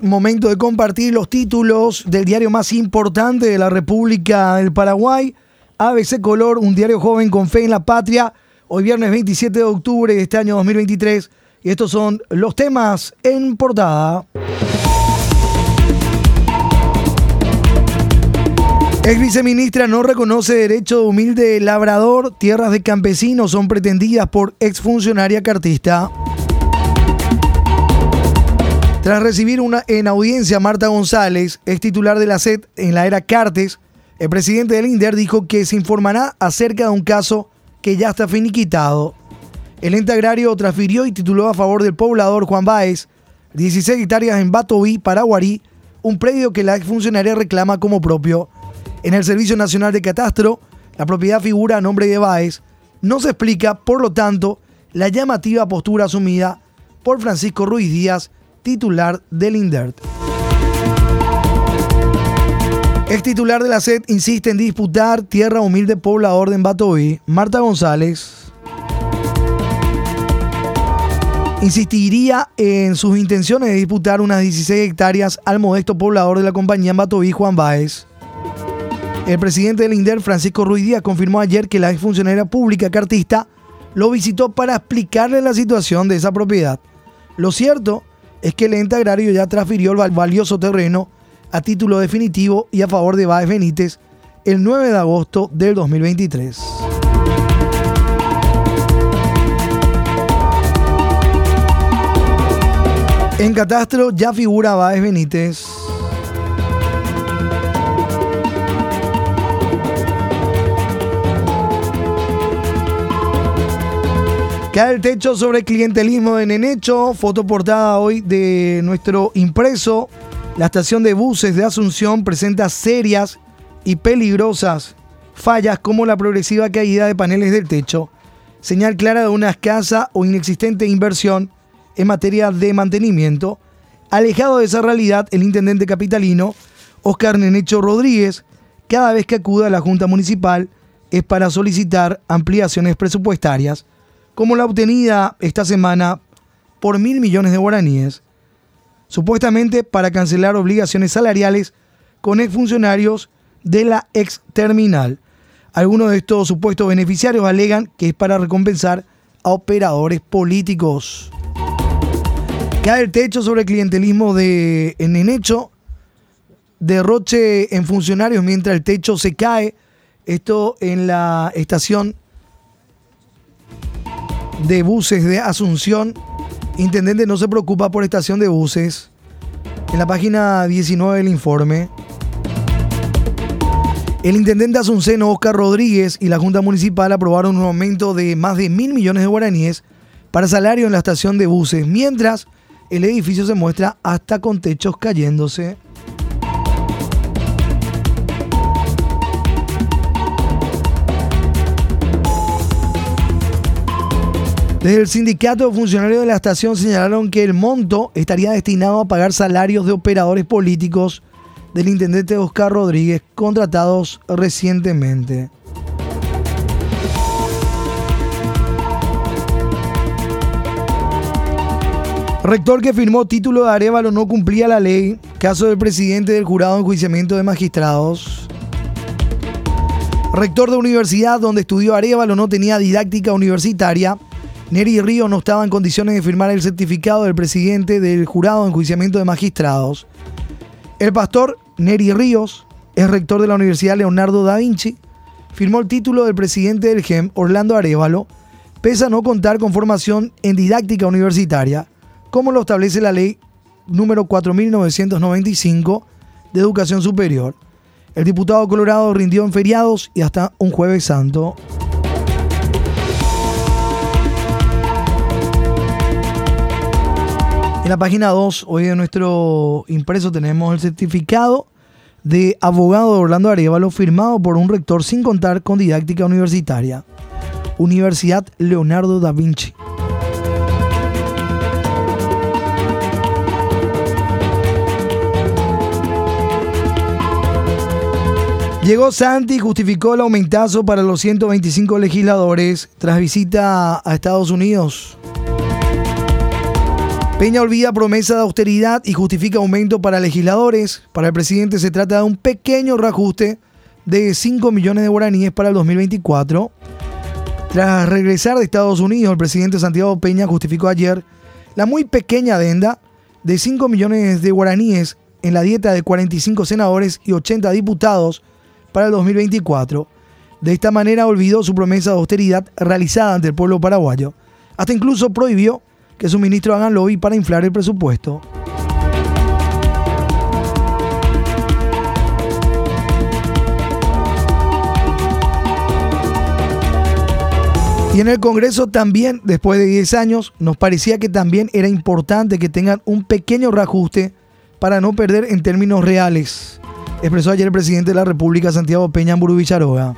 Momento de compartir los títulos del diario más importante de la República del Paraguay, ABC Color, un diario joven con fe en la patria. Hoy viernes 27 de octubre de este año 2023 y estos son los temas en portada. Ex viceministra no reconoce derecho de humilde labrador, tierras de campesinos son pretendidas por exfuncionaria cartista. Tras recibir una, en audiencia Marta González, ex titular de la SED en la era Cartes, el presidente del INDER dijo que se informará acerca de un caso que ya está finiquitado. El ente agrario transfirió y tituló a favor del poblador Juan Báez 16 hectáreas en Batoí, Paraguarí, un predio que la exfuncionaria reclama como propio. En el Servicio Nacional de Catastro, la propiedad figura a nombre de Báez. No se explica, por lo tanto, la llamativa postura asumida por Francisco Ruiz Díaz, titular del INDERT. Ex titular de la SED insiste en disputar tierra humilde poblador de Embatoí, Marta González. Insistiría en sus intenciones de disputar unas 16 hectáreas al modesto poblador de la compañía Embatoí, Juan Báez. El presidente del INDER, Francisco Ruiz Díaz, confirmó ayer que la exfuncionaria pública cartista lo visitó para explicarle la situación de esa propiedad. Lo cierto es que el ente agrario ya transfirió el valioso terreno a título definitivo y a favor de Báez Benítez el 9 de agosto del 2023. En Catastro ya figura Báez Benítez. El techo sobre clientelismo de Nenecho, foto portada hoy de nuestro impreso. La estación de buses de Asunción presenta serias y peligrosas fallas como la progresiva caída de paneles del techo, señal clara de una escasa o inexistente inversión en materia de mantenimiento. Alejado de esa realidad, el intendente capitalino, Oscar Nenecho Rodríguez, cada vez que acude a la Junta Municipal es para solicitar ampliaciones presupuestarias como la obtenida esta semana por mil millones de guaraníes, supuestamente para cancelar obligaciones salariales con exfuncionarios de la ex terminal. Algunos de estos supuestos beneficiarios alegan que es para recompensar a operadores políticos. Cae el techo sobre el clientelismo de en derroche en funcionarios mientras el techo se cae. Esto en la estación de buses de Asunción. Intendente no se preocupa por estación de buses. En la página 19 del informe. El intendente asunceno Oscar Rodríguez y la Junta Municipal aprobaron un aumento de más de mil millones de guaraníes para salario en la estación de buses, mientras el edificio se muestra hasta con techos cayéndose. Desde el sindicato de funcionarios de la estación señalaron que el monto estaría destinado a pagar salarios de operadores políticos del intendente Oscar Rodríguez contratados recientemente. Rector que firmó título de Arevalo no cumplía la ley. Caso del presidente del jurado de enjuiciamiento de magistrados. Rector de universidad donde estudió Arevalo no tenía didáctica universitaria Neri Ríos no estaba en condiciones de firmar el certificado del presidente del jurado de enjuiciamiento de magistrados. El pastor Neri Ríos es rector de la Universidad Leonardo da Vinci. Firmó el título del presidente del GEM, Orlando Arevalo, pese a no contar con formación en didáctica universitaria, como lo establece la ley número 4995 de Educación Superior. El diputado colorado rindió en feriados y hasta un jueves santo. En la página 2, hoy de nuestro impreso, tenemos el certificado de abogado de Orlando Arevalo firmado por un rector sin contar con didáctica universitaria. Universidad Leonardo da Vinci. Llegó Santi y justificó el aumentazo para los 125 legisladores tras visita a Estados Unidos. Peña olvida promesa de austeridad y justifica aumento para legisladores. Para el presidente se trata de un pequeño reajuste de 5 millones de guaraníes para el 2024. Tras regresar de Estados Unidos, el presidente Santiago Peña justificó ayer la muy pequeña adenda de 5 millones de guaraníes en la dieta de 45 senadores y 80 diputados para el 2024. De esta manera olvidó su promesa de austeridad realizada ante el pueblo paraguayo. Hasta incluso prohibió que sus ministros hagan lobby para inflar el presupuesto. Y en el Congreso también, después de 10 años, nos parecía que también era importante que tengan un pequeño reajuste para no perder en términos reales, expresó ayer el presidente de la República, Santiago Peña Vicharoga.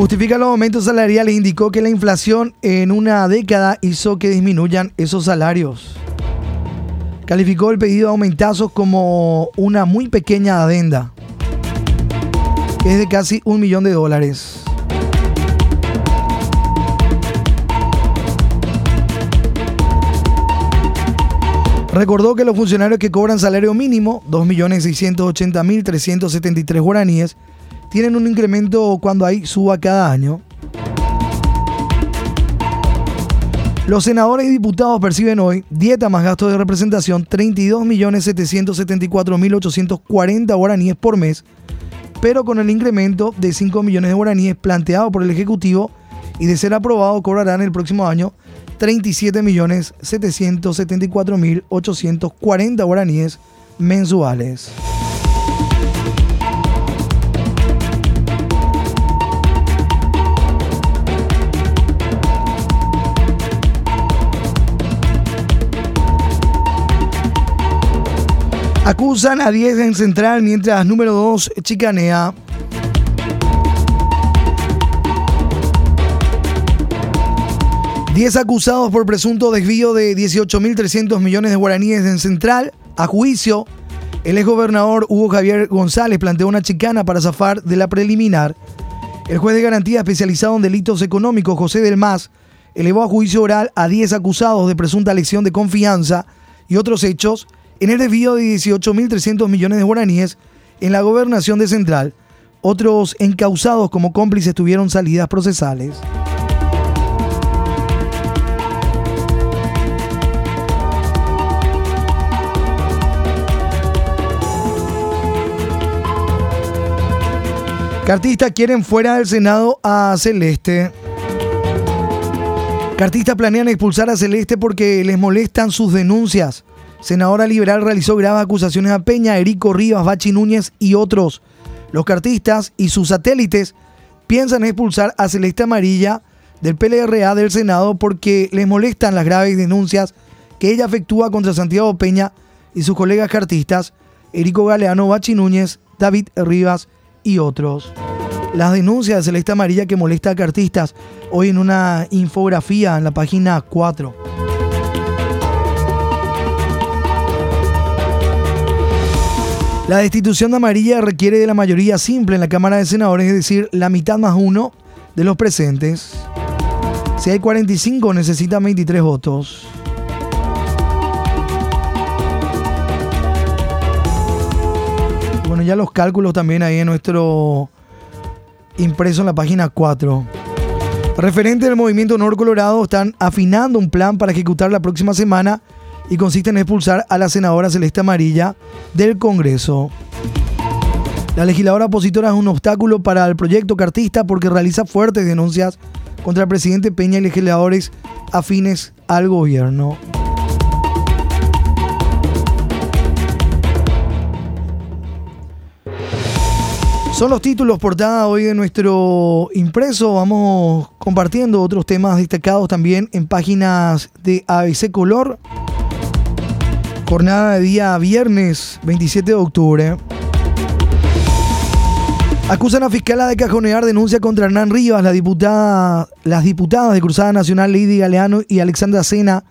Justifica los aumentos salariales, indicó que la inflación en una década hizo que disminuyan esos salarios. Calificó el pedido de aumentazos como una muy pequeña adenda, que es de casi un millón de dólares. Recordó que los funcionarios que cobran salario mínimo, 2.680.373 guaraníes, tienen un incremento cuando hay suba cada año. Los senadores y diputados perciben hoy dieta más gastos de representación 32.774.840 guaraníes por mes, pero con el incremento de 5 millones de guaraníes planteado por el Ejecutivo y de ser aprobado cobrarán el próximo año 37.774.840 guaraníes mensuales. Acusan a 10 en central mientras número 2 chicanea. Diez acusados por presunto desvío de 18.300 millones de guaraníes en Central. A juicio, el exgobernador Hugo Javier González planteó una chicana para zafar de la preliminar. El juez de garantía especializado en delitos económicos, José del Mas, elevó a juicio oral a 10 acusados de presunta lesión de confianza y otros hechos en el desvío de 18.300 millones de guaraníes en la gobernación de Central. Otros encausados como cómplices tuvieron salidas procesales. Cartistas quieren fuera del Senado a Celeste. Cartistas planean expulsar a Celeste porque les molestan sus denuncias senadora liberal realizó graves acusaciones a Peña, Erico Rivas, Bachi Núñez y otros. Los cartistas y sus satélites piensan expulsar a Celeste Amarilla del PLRA del Senado porque les molestan las graves denuncias que ella efectúa contra Santiago Peña y sus colegas cartistas, Erico Galeano, Bachi Núñez, David Rivas y otros. Las denuncias de Celeste Amarilla que molesta a cartistas hoy en una infografía en la página 4. La destitución de Amarilla requiere de la mayoría simple en la Cámara de Senadores, es decir, la mitad más uno de los presentes. Si hay 45, necesita 23 votos. Bueno, ya los cálculos también ahí en nuestro impreso en la página 4. Referente del movimiento Nor Colorado, están afinando un plan para ejecutar la próxima semana y consiste en expulsar a la senadora Celeste Amarilla del Congreso. La legisladora opositora es un obstáculo para el proyecto cartista porque realiza fuertes denuncias contra el presidente Peña y legisladores afines al gobierno. Son los títulos portada hoy de nuestro impreso. Vamos compartiendo otros temas destacados también en páginas de ABC Color. Jornada de día viernes 27 de octubre. Acusan a fiscal de cajonear denuncia contra Hernán Rivas. La diputada, las diputadas de Cruzada Nacional Lady Galeano y Alexandra Sena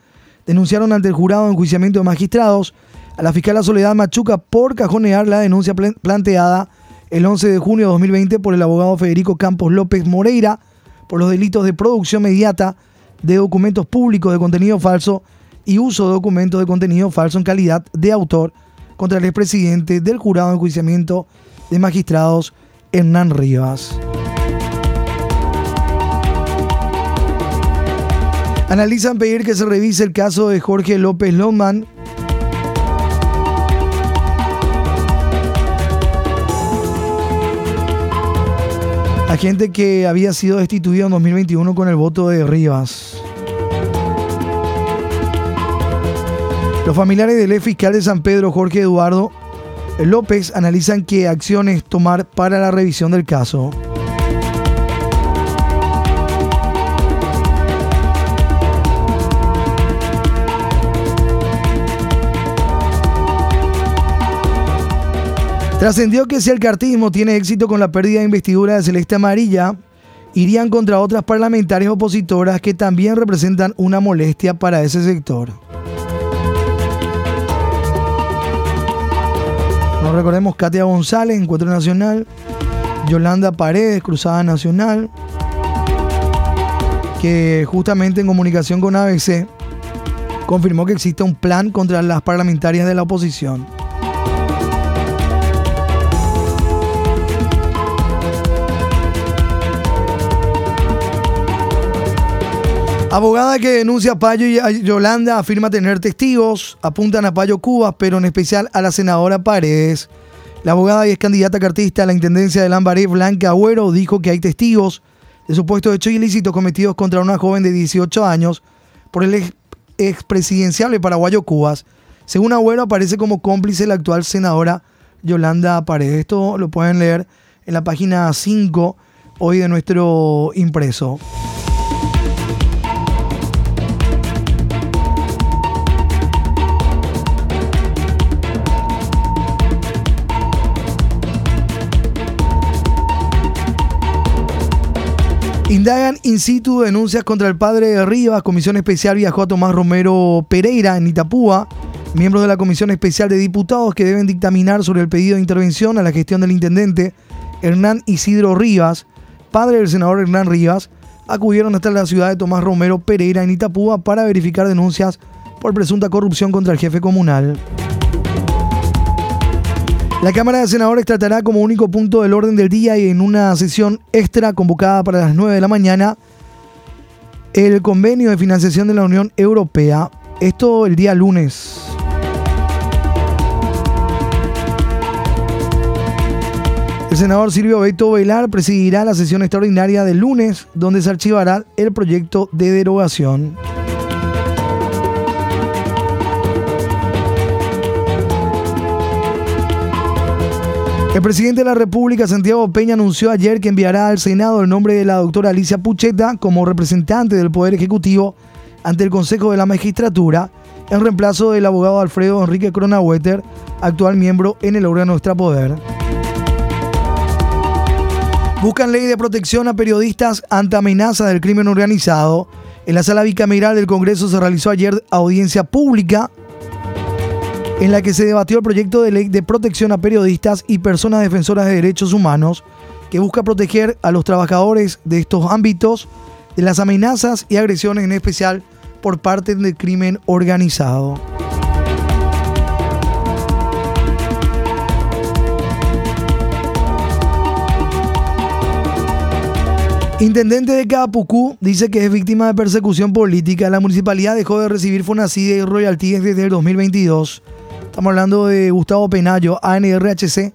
denunciaron ante el jurado de enjuiciamiento de magistrados a la fiscal Soledad Machuca por cajonear la denuncia planteada el 11 de junio de 2020 por el abogado Federico Campos López Moreira por los delitos de producción mediata de documentos públicos de contenido falso y uso de documentos de contenido falso en calidad de autor contra el expresidente del jurado de enjuiciamiento de magistrados Hernán Rivas. Analizan pedir que se revise el caso de Jorge López Loman, gente que había sido destituido en 2021 con el voto de Rivas. Los familiares del ex fiscal de San Pedro, Jorge Eduardo López, analizan qué acciones tomar para la revisión del caso. Trascendió que si el cartismo tiene éxito con la pérdida de investidura de Celeste Amarilla, irían contra otras parlamentarias opositoras que también representan una molestia para ese sector. Nos recordemos Katia González, Encuentro Nacional, Yolanda Paredes, Cruzada Nacional, que justamente en comunicación con ABC confirmó que existe un plan contra las parlamentarias de la oposición. Abogada que denuncia a Payo y a Yolanda afirma tener testigos, apuntan a Payo Cubas, pero en especial a la senadora Paredes. La abogada y ex candidata cartista a la intendencia de Lambaré, Blanca Agüero, dijo que hay testigos de supuestos hechos ilícitos cometidos contra una joven de 18 años por el expresidencial paraguayo Cubas. Según Agüero, aparece como cómplice la actual senadora Yolanda Paredes. Esto lo pueden leer en la página 5 hoy de nuestro impreso. Indagan in situ denuncias contra el padre de Rivas. Comisión especial viajó a Tomás Romero Pereira en Itapúa. Miembros de la Comisión Especial de Diputados que deben dictaminar sobre el pedido de intervención a la gestión del intendente Hernán Isidro Rivas, padre del senador Hernán Rivas, acudieron hasta la ciudad de Tomás Romero Pereira en Itapúa para verificar denuncias por presunta corrupción contra el jefe comunal. La Cámara de Senadores tratará como único punto del orden del día y en una sesión extra convocada para las 9 de la mañana el convenio de financiación de la Unión Europea. Esto el día lunes. El senador Silvio Beto Velar presidirá la sesión extraordinaria del lunes, donde se archivará el proyecto de derogación. El presidente de la República, Santiago Peña, anunció ayer que enviará al Senado el nombre de la doctora Alicia Pucheta como representante del Poder Ejecutivo ante el Consejo de la Magistratura, en reemplazo del abogado Alfredo Enrique Cronawetter, actual miembro en el órgano extrapoder. Buscan ley de protección a periodistas ante amenazas del crimen organizado. En la sala bicameral del Congreso se realizó ayer audiencia pública en la que se debatió el proyecto de ley de protección a periodistas y personas defensoras de derechos humanos que busca proteger a los trabajadores de estos ámbitos de las amenazas y agresiones en especial por parte del crimen organizado. Intendente de Capucú dice que es víctima de persecución política. La municipalidad dejó de recibir Fonacide y royalties desde el 2022. Estamos hablando de Gustavo Penayo, ANRHC.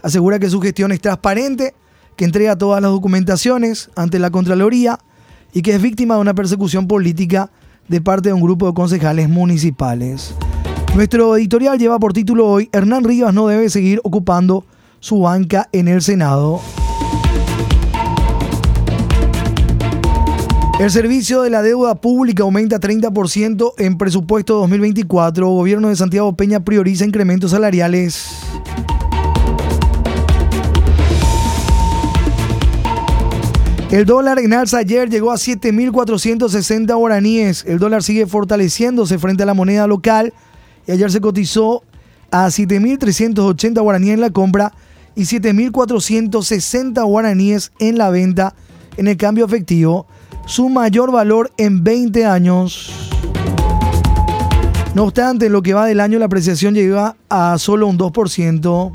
Asegura que su gestión es transparente, que entrega todas las documentaciones ante la Contraloría y que es víctima de una persecución política de parte de un grupo de concejales municipales. Nuestro editorial lleva por título hoy, Hernán Rivas no debe seguir ocupando su banca en el Senado. El servicio de la deuda pública aumenta 30% en presupuesto 2024. Gobierno de Santiago Peña prioriza incrementos salariales. El dólar en alza ayer llegó a 7.460 guaraníes. El dólar sigue fortaleciéndose frente a la moneda local y ayer se cotizó a 7.380 guaraníes en la compra y 7.460 guaraníes en la venta en el cambio efectivo, su mayor valor en 20 años. No obstante, en lo que va del año la apreciación llega a solo un 2%,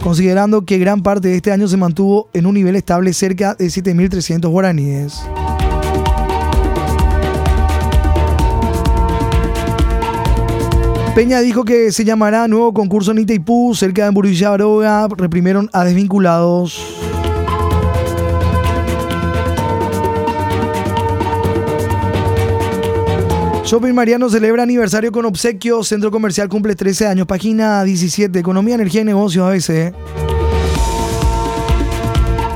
considerando que gran parte de este año se mantuvo en un nivel estable cerca de 7.300 guaraníes. Peña dijo que se llamará nuevo concurso en Itaipú, cerca de Burilla Baroga, reprimieron a desvinculados. Shopping Mariano celebra aniversario con obsequio. Centro Comercial cumple 13 años. Página 17. Economía, Energía y Negocios ABC.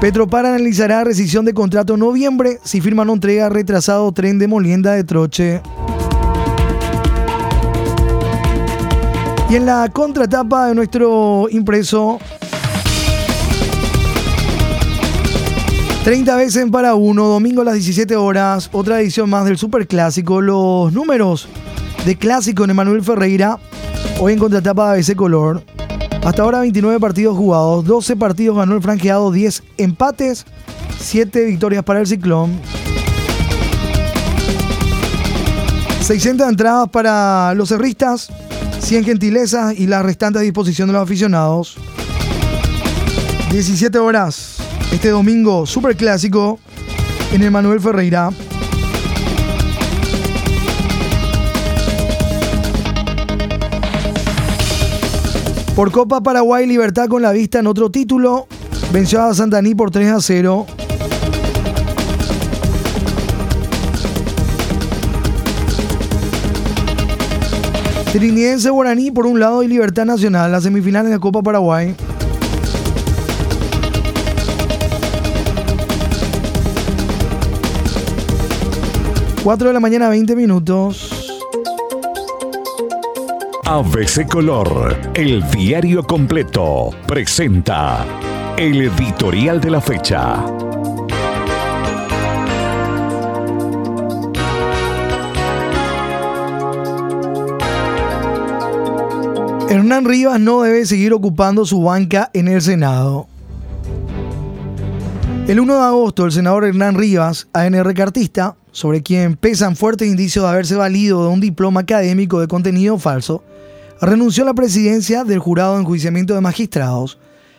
Petropar analizará rescisión de contrato en noviembre si firma no entrega retrasado tren de molienda de troche. Y en la contratapa de nuestro impreso, 30 veces para uno, domingo a las 17 horas, otra edición más del Super Clásico. Los números de clásico en Emanuel Ferreira, hoy en contratapa de ABC Color. Hasta ahora 29 partidos jugados, 12 partidos ganó el franqueado, 10 empates, 7 victorias para el Ciclón. 600 entradas para los cerristas, 100 gentilezas y la restante a disposición de los aficionados. 17 horas este domingo, super clásico en el Manuel Ferreira. Por Copa Paraguay, Libertad con la vista en otro título. Venció a Santaní por 3 a 0. Trinidense Guaraní por un lado y Libertad Nacional, las semifinales de Copa Paraguay. 4 de la mañana, 20 minutos. ABC Color, el diario completo, presenta el editorial de la fecha. Hernán Rivas no debe seguir ocupando su banca en el Senado. El 1 de agosto, el senador Hernán Rivas, ANR Cartista, sobre quien pesan fuertes indicios de haberse valido de un diploma académico de contenido falso, renunció a la presidencia del jurado de enjuiciamiento de magistrados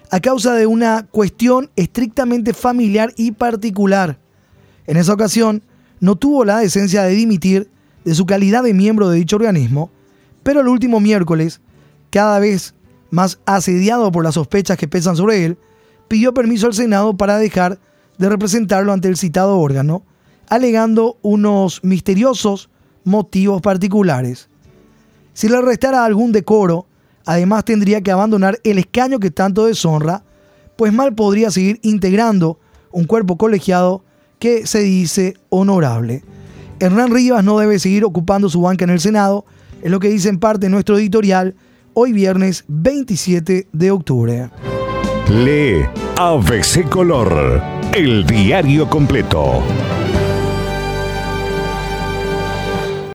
a causa de una cuestión estrictamente familiar y particular. En esa ocasión, no tuvo la decencia de dimitir de su calidad de miembro de dicho organismo, pero el último miércoles, cada vez más asediado por las sospechas que pesan sobre él, pidió permiso al Senado para dejar de representarlo ante el citado órgano, alegando unos misteriosos motivos particulares. Si le restara algún decoro, además tendría que abandonar el escaño que tanto deshonra, pues mal podría seguir integrando un cuerpo colegiado que se dice honorable. Hernán Rivas no debe seguir ocupando su banca en el Senado, es lo que dice en parte nuestro editorial hoy viernes 27 de octubre. Lee ABC Color, el diario completo.